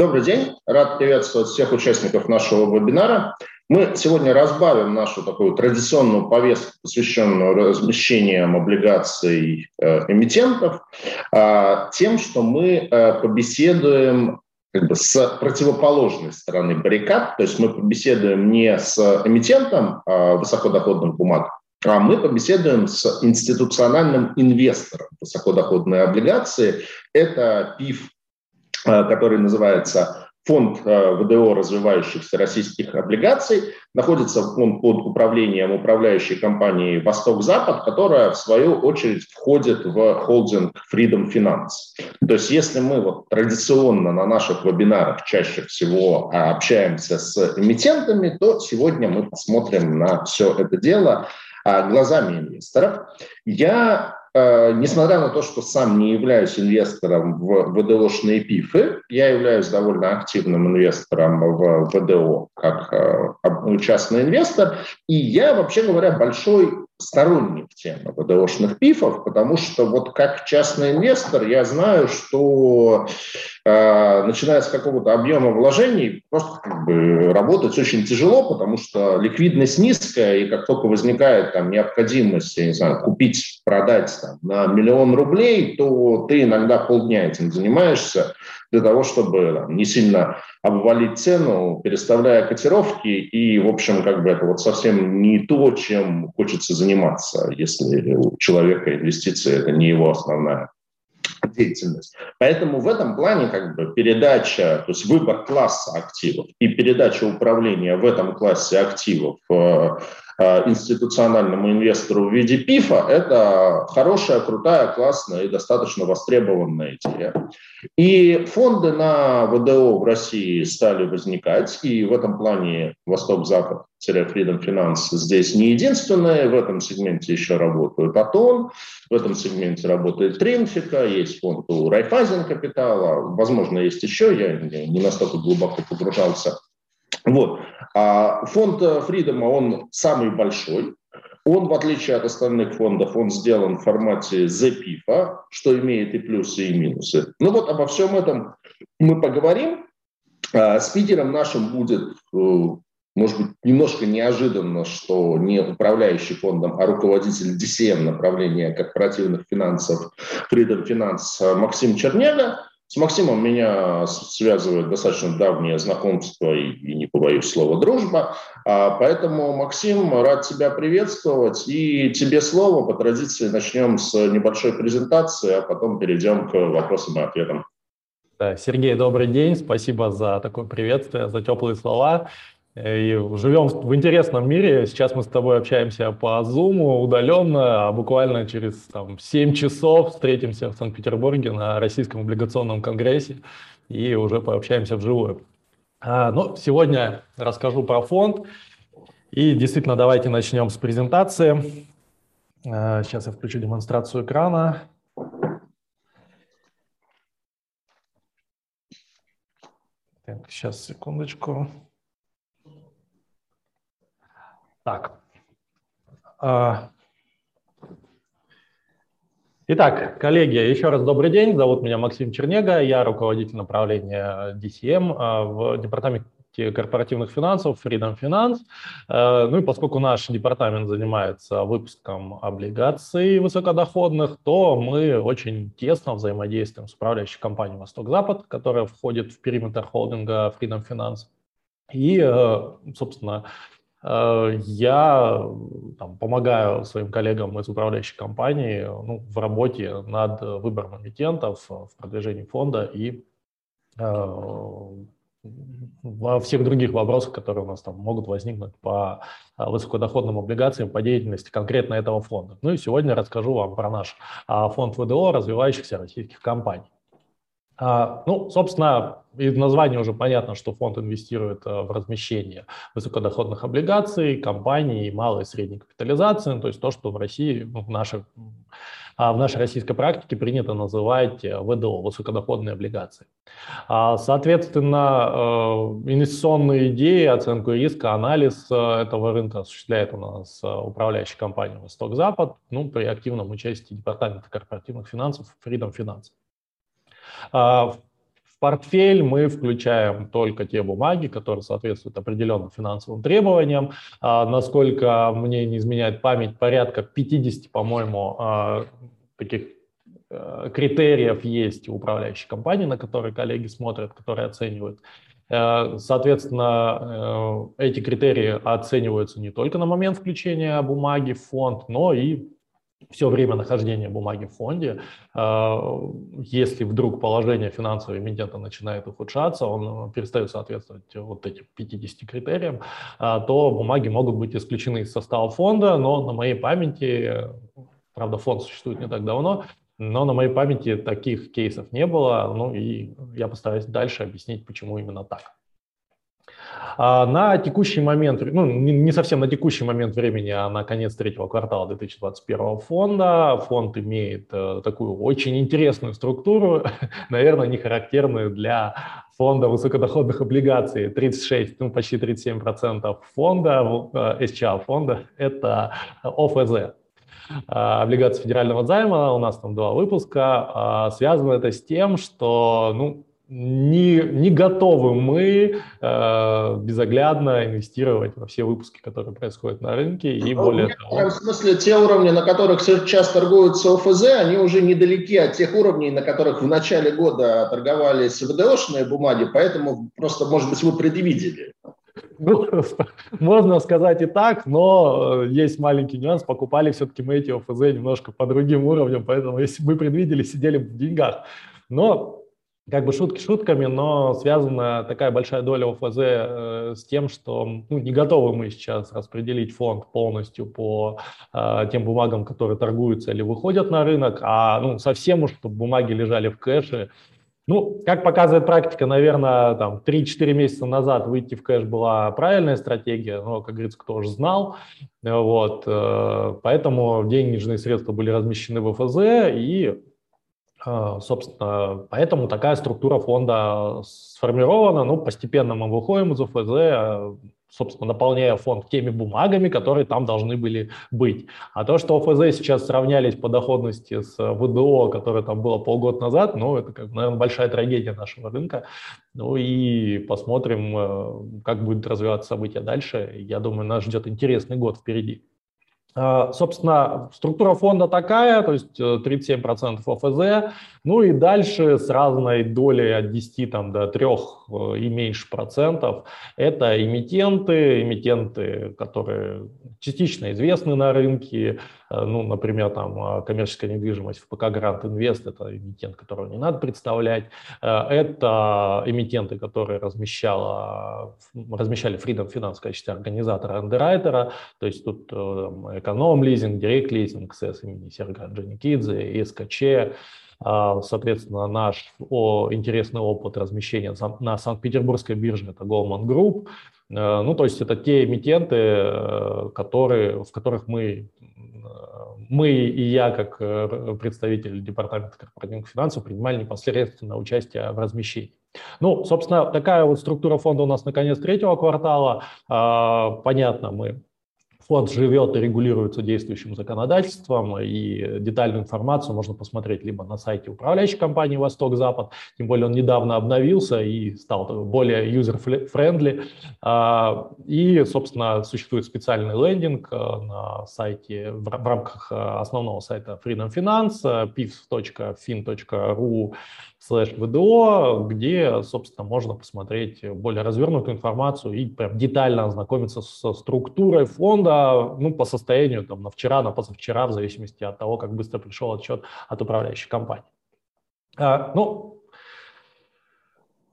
Добрый день, рад приветствовать всех участников нашего вебинара. Мы сегодня разбавим нашу такую традиционную повестку, посвященную размещениям облигаций э, эмитентов, э, тем, что мы э, побеседуем как бы с противоположной стороны баррикад, то есть мы побеседуем не с эмитентом э, высокодоходных бумаг, а мы побеседуем с институциональным инвестором высокодоходной облигации. Это ПИФ который называется Фонд э, ВДО развивающихся российских облигаций. Находится он под управлением управляющей компании «Восток-Запад», которая, в свою очередь, входит в холдинг Freedom Finance. То есть если мы вот традиционно на наших вебинарах чаще всего общаемся с эмитентами, то сегодня мы посмотрим на все это дело э, глазами инвесторов. Я Э, несмотря на то, что сам не являюсь инвестором в ВДОшные ПИФы, я являюсь довольно активным инвестором в ВДО как э, частный инвестор, и я, вообще говоря, большой сторонник темы ВДОшных ПИФов, потому что вот как частный инвестор я знаю, что э, начиная с какого-то объема вложений просто как бы работать очень тяжело, потому что ликвидность низкая, и как только возникает там необходимость, я не знаю, купить, продать там, на миллион рублей, то ты иногда полдня этим занимаешься, для того, чтобы там, не сильно обвалить цену, переставляя котировки, и, в общем, как бы это вот совсем не то, чем хочется заниматься, если у человека инвестиции – это не его основная деятельность. Поэтому в этом плане как бы передача, то есть выбор класса активов и передача управления в этом классе активов э, Э, институциональному инвестору в виде ПИФа, это хорошая, крутая, классная и достаточно востребованная идея. И фонды на ВДО в России стали возникать, и в этом плане Восток-Запад Freedom Finance здесь не единственные, в этом сегменте еще работают Атон, в этом сегменте работает Тринфика, есть фонд у Райфайзен Капитала, возможно, есть еще, я не настолько глубоко погружался вот. А фонд Фридома, он самый большой. Он, в отличие от остальных фондов, он сделан в формате ZPIF, что имеет и плюсы, и минусы. Ну вот обо всем этом мы поговорим. А, спикером нашим будет, э, может быть, немножко неожиданно, что не управляющий фондом, а руководитель DCM направления корпоративных финансов Freedom Finance Максим Чернега. С Максимом меня связывает достаточно давнее знакомство и, и не побоюсь слова дружба. А, поэтому, Максим, рад тебя приветствовать. И тебе слово. По традиции начнем с небольшой презентации, а потом перейдем к вопросам и ответам. Сергей, добрый день. Спасибо за такое приветствие, за теплые слова. И живем в интересном мире. Сейчас мы с тобой общаемся по Zoom удаленно, а буквально через там, 7 часов встретимся в Санкт-Петербурге на Российском облигационном конгрессе и уже пообщаемся вживую. А, ну, сегодня расскажу про фонд. И действительно, давайте начнем с презентации. А, сейчас я включу демонстрацию экрана. Так, сейчас, секундочку. Так. А, итак, коллеги, еще раз добрый день. Зовут меня Максим Чернега. Я руководитель направления DCM а, в департаменте корпоративных финансов Freedom Finance. А, ну и поскольку наш департамент занимается выпуском облигаций высокодоходных, то мы очень тесно взаимодействуем с управляющей компанией «Восток-Запад», которая входит в периметр холдинга Freedom Finance. И, собственно, я там, помогаю своим коллегам из управляющей компании ну, в работе над выбором эмитентов, в продвижении фонда и э, во всех других вопросах, которые у нас там могут возникнуть по э, высокодоходным облигациям, по деятельности конкретно этого фонда. Ну и сегодня расскажу вам про наш фонд ВДО развивающихся российских компаний. А, ну, собственно, из названия уже понятно, что фонд инвестирует э, в размещение высокодоходных облигаций, компаний и малой и средней капитализации, то есть то, что в России, в, нашей, а, в нашей российской практике принято называть э, ВДО, высокодоходные облигации. А, соответственно, э, инвестиционные идеи, оценку риска, анализ этого рынка осуществляет у нас управляющая компания «Восток-Запад» ну, при активном участии Департамента корпоративных финансов Freedom Finance. А, портфель мы включаем только те бумаги, которые соответствуют определенным финансовым требованиям. А, насколько мне не изменяет память, порядка 50, по-моему, а, таких критериев есть у управляющей компании, на которые коллеги смотрят, которые оценивают. Э, соответственно, э, эти критерии оцениваются не только на момент включения бумаги в фонд, но и все время нахождения бумаги в фонде, э, если вдруг положение финансового эмитента начинает ухудшаться, он перестает соответствовать вот этим 50 критериям, э, то бумаги могут быть исключены из состава фонда, но на моей памяти, правда, фонд существует не так давно, но на моей памяти таких кейсов не было, ну и я постараюсь дальше объяснить, почему именно так. А на текущий момент, ну не совсем на текущий момент времени, а на конец третьего квартала 2021 фонда, фонд имеет э, такую очень интересную структуру, наверное, не характерную для фонда высокодоходных облигаций. 36, ну почти 37% фонда, э, SCA фонда, это ОФЗ, э, облигации федерального займа, у нас там два выпуска. А связано это с тем, что ну, не, не готовы мы э, безоглядно инвестировать во все выпуски, которые происходят на рынке. И ну, более того... В смысле, те уровни, на которых сейчас торгуются ОФЗ, они уже недалеки от тех уровней, на которых в начале года торговались ВДОшные бумаги, поэтому просто, может быть, вы предвидели. Ну, можно сказать и так, но э, есть маленький нюанс. Покупали все-таки мы эти ОФЗ немножко по другим уровням, поэтому если мы предвидели, сидели в деньгах. Но как бы шутки шутками, но связана такая большая доля ОФЗ э, с тем, что ну, не готовы мы сейчас распределить фонд полностью по э, тем бумагам, которые торгуются или выходят на рынок, а ну, совсем уж, чтобы бумаги лежали в кэше. Ну, как показывает практика, наверное, там 3-4 месяца назад выйти в кэш была правильная стратегия, но, как говорится, кто же знал. Вот, э, поэтому денежные средства были размещены в ОФЗ, и собственно, поэтому такая структура фонда сформирована. Ну, постепенно мы выходим из ОФЗ, а, собственно, наполняя фонд теми бумагами, которые там должны были быть. А то, что ОФЗ сейчас сравнялись по доходности с ВДО, которое там было полгода назад, ну, это, наверное, большая трагедия нашего рынка. Ну и посмотрим, э, как будет развиваться события дальше. Я думаю, нас ждет интересный год впереди. А, собственно, структура фонда такая, то есть 37% э, ОФЗ, ну и дальше с разной долей от 10 там, до 3 э, и меньше процентов. Это эмитенты, эмитенты, которые частично известны на рынке, ну, например, там коммерческая недвижимость в ПК Грант Инвест, это эмитент, которого не надо представлять, это эмитенты, которые размещала, размещали Freedom Finance в качестве организатора андеррайтера, то есть тут эконом-лизинг, директ-лизинг, СС имени Серга Джаникидзе, СКЧ, а, соответственно, наш интересный опыт размещения на Санкт-Петербургской бирже – это Goldman Group. Э, ну, то есть это те эмитенты, э, которые, в которых мы, э, мы и я, как представитель Департамента корпоративных финансов, принимали непосредственно участие в размещении. Ну, собственно, такая вот структура фонда у нас на конец третьего квартала. А, понятно, мы Фонд живет и регулируется действующим законодательством, и детальную информацию можно посмотреть либо на сайте управляющей компании «Восток-Запад», тем более он недавно обновился и стал более user-friendly. А, и, собственно, существует специальный лендинг э, на сайте, в рамках э, основного сайта Freedom Finance, pif.fin.ru, слэш ВДО, где, собственно, можно посмотреть более развернутую информацию и прям детально ознакомиться со структурой фонда, ну, по состоянию там на вчера, на позавчера, в зависимости от того, как быстро пришел отчет от управляющей компании. А, ну,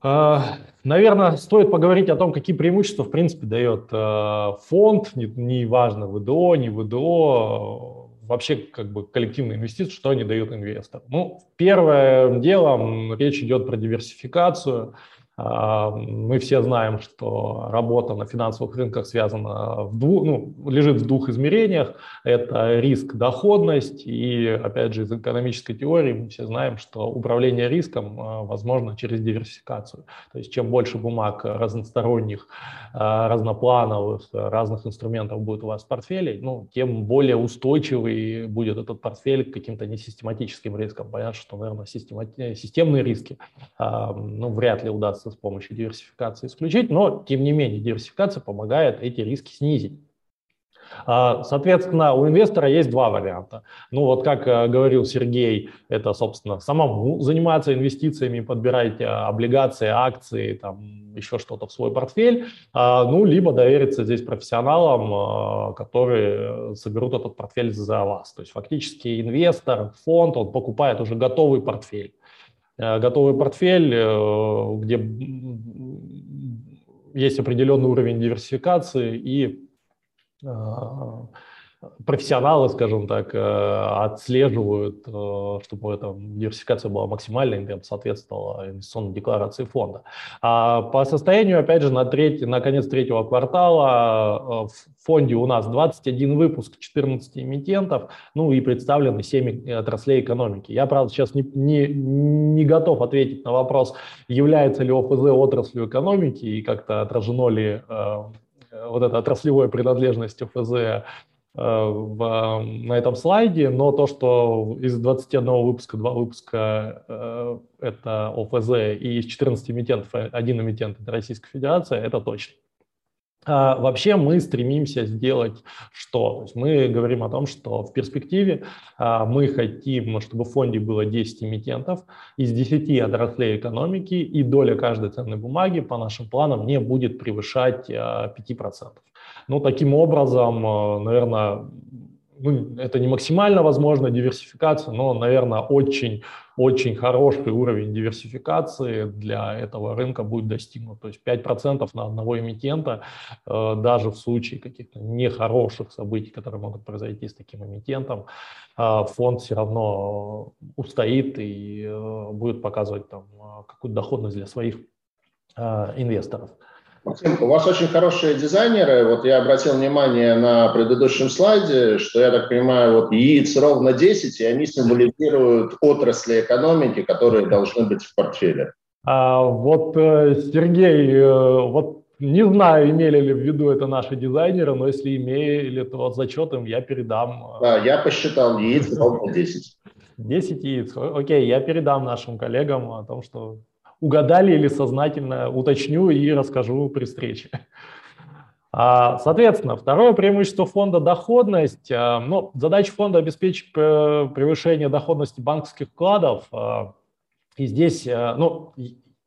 а, Наверное, стоит поговорить о том, какие преимущества, в принципе, дает э, фонд, не, не ВДО, не ВДО, вообще как бы коллективные инвестиции, что они дают инвесторам? Ну, первым делом речь идет про диверсификацию. А, мы все знаем, что работа на финансовых рынках связана в двух, ну, лежит в двух измерениях. Это риск, доходность. И, опять же, из экономической теории мы все знаем, что управление риском а, возможно через диверсификацию. То есть чем больше бумаг разносторонних, а, разноплановых, разных инструментов будет у вас в портфеле, ну, тем более устойчивый будет этот портфель к каким-то несистематическим рискам. Понятно, что, наверное, системные риски ну, вряд ли удастся с помощью диверсификации исключить, но, тем не менее, диверсификация помогает эти риски снизить. А, соответственно, у инвестора есть два варианта. Ну вот как э, говорил Сергей, это, собственно, самому заниматься инвестициями, подбирать э, облигации, акции, там еще что-то в свой портфель, а, ну либо довериться здесь профессионалам, э, которые соберут этот портфель за вас. То есть фактически инвестор, фонд, он покупает уже готовый портфель. Э, готовый портфель, э, где есть определенный уровень диверсификации и э, профессионалы, скажем так, э, отслеживают, э, чтобы эта диверсификация была максимальной, и соответствовала инвестиционной декларации фонда. А по состоянию, опять же, на, третий, на конец третьего квартала э, в фонде у нас 21 выпуск 14 эмитентов, ну и представлены 7 отраслей экономики. Я, правда, сейчас не, не, не готов ответить на вопрос, является ли ОФЗ отраслью экономики и как-то отражено ли вот эта отраслевая принадлежность ОФЗ в, на этом слайде, но то, что из 21 выпуска, два выпуска э, это ОФЗ и из 14 эмитентов один эмитент это Российская Федерация, это точно. А вообще мы стремимся сделать что? То есть мы говорим о том, что в перспективе а, мы хотим, чтобы в фонде было 10 эмитентов из 10 отраслей экономики, и доля каждой ценной бумаги по нашим планам не будет превышать а, 5%. Ну, таким образом, э, наверное, ну, это не максимально возможно диверсификация, но, наверное, очень, очень хороший уровень диверсификации для этого рынка будет достигнут. То есть 5% на одного эмитента, э, даже в случае каких-то нехороших событий, которые могут произойти с таким эмитентом, э, фонд все равно устоит и будет показывать там какую-то доходность для своих инвесторов. Максим, у вас очень хорошие дизайнеры. Вот я обратил внимание на предыдущем слайде, что, я так понимаю, вот яиц ровно 10, и они символизируют отрасли экономики, которые должны быть в портфеле. А, вот, э, Сергей, э, вот не знаю, имели ли в виду это наши дизайнеры, но если имели, то зачет им я передам. Да, я посчитал яиц ровно 10. 10 яиц. Окей, я передам нашим коллегам о том, что угадали или сознательно уточню и расскажу при встрече. А, соответственно, второе преимущество фонда – доходность. А, ну, задача фонда – обеспечить э, превышение доходности банковских вкладов. А, и здесь ну,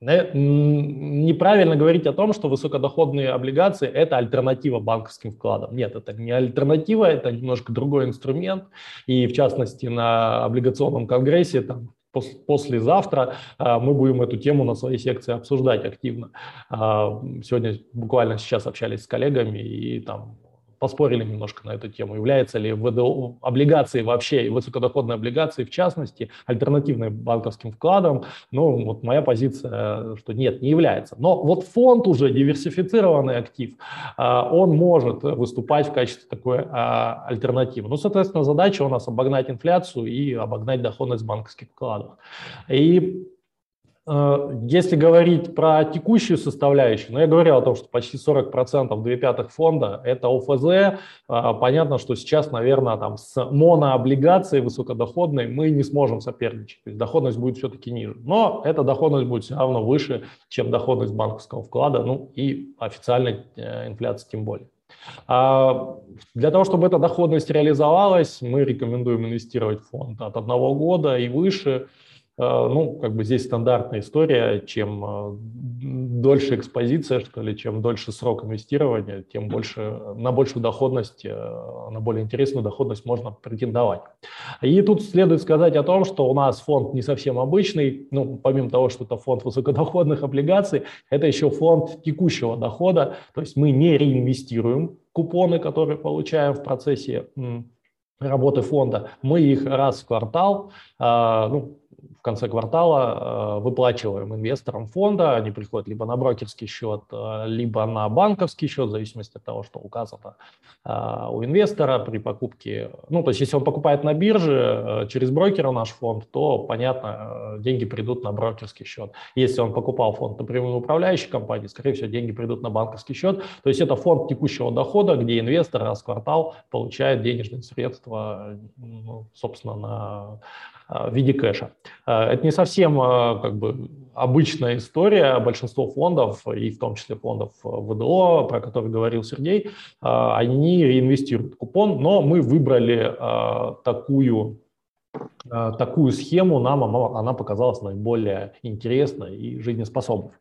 неправильно говорить о том, что высокодоходные облигации – это альтернатива банковским вкладам. Нет, это не альтернатива, это немножко другой инструмент. И в частности на облигационном конгрессе там, послезавтра а, мы будем эту тему на своей секции обсуждать активно. А, сегодня буквально сейчас общались с коллегами и там поспорили немножко на эту тему. Является ли ВДО, облигации вообще, высокодоходные облигации в частности, альтернативной банковским вкладом? Ну, вот моя позиция, что нет, не является. Но вот фонд уже диверсифицированный актив, а, он может выступать в качестве такой а, альтернативы. Ну, соответственно, задача у нас обогнать инфляцию и обогнать доходность банковских вкладов. И если говорить про текущую составляющую, ну, я говорил о том, что почти 40%, 2 пятых фонда – это ОФЗ. Э, понятно, что сейчас, наверное, там с монооблигацией высокодоходной мы не сможем соперничать. То есть доходность будет все-таки ниже. Но эта доходность будет все равно выше, чем доходность банковского вклада, ну и официальной э, инфляции тем более. А для того, чтобы эта доходность реализовалась, мы рекомендуем инвестировать в фонд от одного года и выше – Э, ну, как бы здесь стандартная история, чем э, дольше экспозиция, что ли, чем дольше срок инвестирования, тем больше, на большую доходность, э, на более интересную доходность можно претендовать. И тут следует сказать о том, что у нас фонд не совсем обычный, ну, помимо того, что это фонд высокодоходных облигаций, это еще фонд текущего дохода, то есть мы не реинвестируем купоны, которые получаем в процессе работы фонда, мы их раз в квартал, ну, в конце квартала э, выплачиваем инвесторам фонда, они приходят либо на брокерский счет, э, либо на банковский счет, в зависимости от того, что указано у инвестора при покупке. Ну, то есть, если он покупает на бирже через брокера наш фонд, то, понятно, деньги придут на брокерский счет. Если он покупал фонд напрямую управляющей компании, скорее всего, деньги придут на банковский счет. То есть, это фонд текущего дохода, где инвестор раз в квартал получает денежные средства, ну, собственно, на Э, в виде кэша. Э, это не совсем э, как бы обычная история. Большинство фондов, и в том числе фондов ВДО, про которые говорил Сергей, они реинвестируют купон, но мы выбрали такую такую схему, нам она показалась наиболее интересной и жизнеспособной.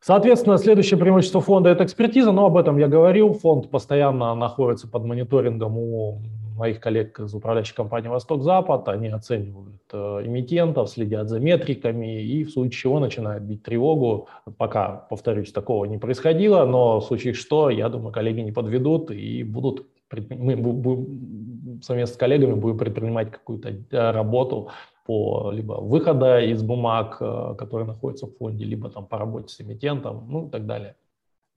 Соответственно, следующее преимущество фонда – это экспертиза, но об этом я говорил. Фонд постоянно находится под мониторингом у моих коллег из управляющей компании «Восток-Запад», они оценивают э, эмитентов, следят за метриками и в случае чего начинают бить тревогу. Пока, повторюсь, такого не происходило, но в случае что, я думаю, коллеги не подведут и будут мы будем, совместно с коллегами будем предпринимать какую-то э, работу по либо выхода из бумаг, э, которые находятся в фонде, либо там по работе с эмитентом, ну и так далее.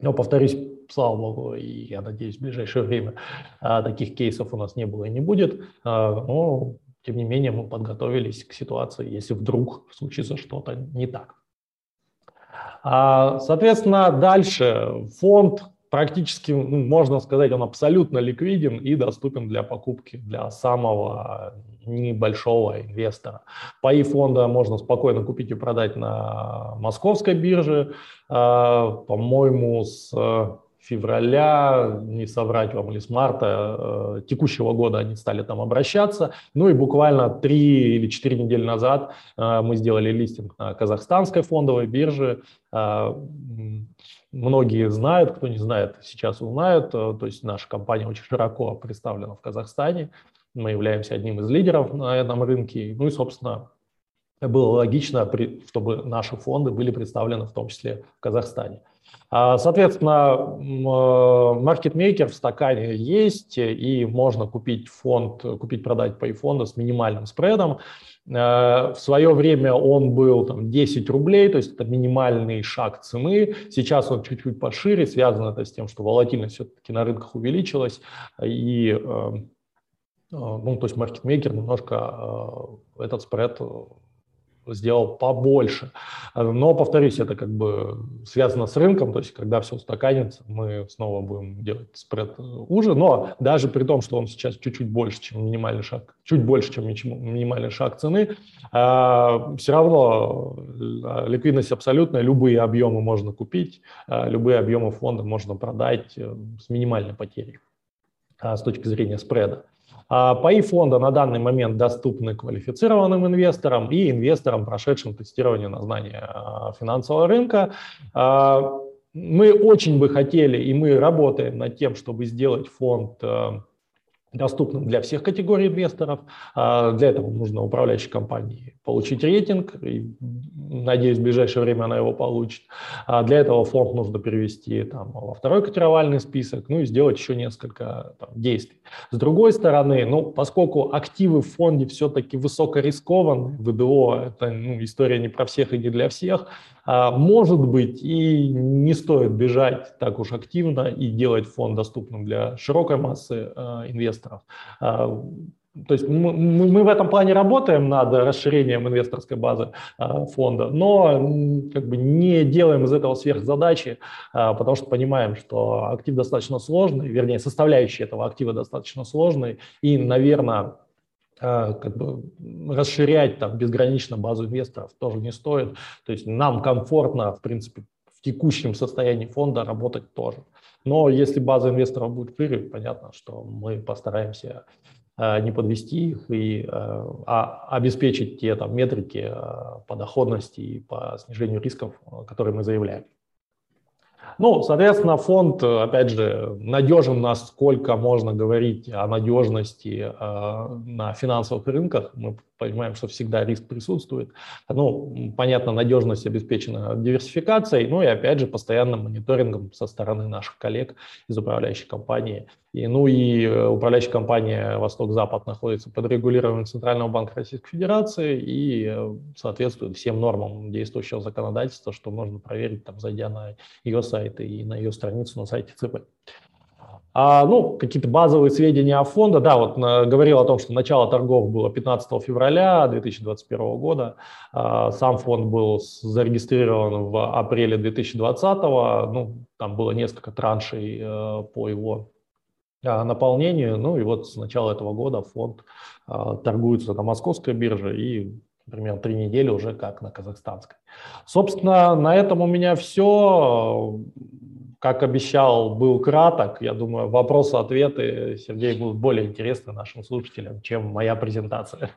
Но, повторюсь, слава богу, и я надеюсь, в ближайшее время а, таких кейсов у нас не было и не будет. А, но, тем не менее, мы подготовились к ситуации, если вдруг случится что-то не так. А, соответственно, дальше фонд практически, ну, можно сказать, он абсолютно ликвиден и доступен для покупки для самого небольшого инвестора. Паи фонда можно спокойно купить и продать на московской бирже. А, по-моему, с февраля, не соврать вам, или с марта э, текущего года они стали там обращаться. Ну и буквально три или четыре недели назад э, мы сделали листинг на казахстанской фондовой бирже. Э, многие знают, кто не знает, сейчас узнают. То есть наша компания очень широко представлена в Казахстане. Мы являемся одним из лидеров на этом рынке. Ну и, собственно, было логично, чтобы наши фонды были представлены в том числе в Казахстане. А, соответственно, маркетмейкер в стакане есть, и можно купить фонд, купить, продать по фонду с минимальным спредом. Э, в свое время он был там, 10 рублей, то есть это минимальный шаг цены. Сейчас он чуть-чуть пошире, связано это с тем, что волатильность все-таки на рынках увеличилась, и э, э, ну, то есть маркетмейкер немножко этот спред сделал побольше. Но, повторюсь, это как бы связано с рынком, то есть когда все устаканится, мы снова будем делать спред уже, но даже при том, что он сейчас чуть-чуть больше, чем минимальный шаг, чуть больше, чем минимальный шаг цены, а, все равно а, ликвидность абсолютная, любые объемы можно купить, а, любые объемы фонда можно продать э, с минимальной потерей с точки зрения спреда. А паи фонда на данный момент доступны квалифицированным инвесторам и инвесторам, прошедшим тестирование на знание а, финансового рынка. А, мы очень бы хотели, и мы работаем над тем, чтобы сделать фонд доступным для всех категорий инвесторов. Для этого нужно управляющей компании получить рейтинг, и, надеюсь, в ближайшее время она его получит. А для этого фонд нужно перевести там, во второй котировальный список, ну и сделать еще несколько там, действий. С другой стороны, ну, поскольку активы в фонде все-таки высокорискованные, ВДО – это ну, история не про всех и не для всех, а, может быть, и не стоит бежать так уж активно и делать фонд доступным для широкой массы а, инвесторов. А, то есть мы, мы в этом плане работаем над расширением инвесторской базы фонда, но как бы не делаем из этого сверхзадачи, потому что понимаем, что актив достаточно сложный, вернее, составляющие этого актива достаточно сложные, и, наверное, как бы расширять там безгранично базу инвесторов тоже не стоит. То есть нам комфортно, в принципе, в текущем состоянии фонда работать тоже. Но если база инвесторов будет шире, понятно, что мы постараемся Э, не подвести их и э, а обеспечить те там, метрики по доходности и по снижению рисков, которые мы заявляем. Ну, соответственно, фонд, опять же, надежен, насколько можно говорить о надежности э, на финансовых рынках. Мы понимаем, что всегда риск присутствует. Ну, понятно, надежность обеспечена диверсификацией, ну и, опять же, постоянным мониторингом со стороны наших коллег из управляющей компании. И, ну и э, управляющая компания «Восток-Запад» находится под регулированием Центрального банка Российской Федерации и э, соответствует всем нормам действующего законодательства, что можно проверить, там, зайдя на ее сайт и на ее страницу на сайте ЦБ. А, ну, какие-то базовые сведения о фонде. Да, вот на, говорил о том, что начало торгов было 15 февраля 2021 года. А, сам фонд был зарегистрирован в апреле 2020. Ну, там было несколько траншей а, по его наполнению. Ну и вот с начала этого года фонд а, торгуется на московской бирже и примерно три недели уже как на казахстанской. Собственно, на этом у меня все как обещал, был краток. Я думаю, вопросы-ответы, Сергей, будут более интересны нашим слушателям, чем моя презентация.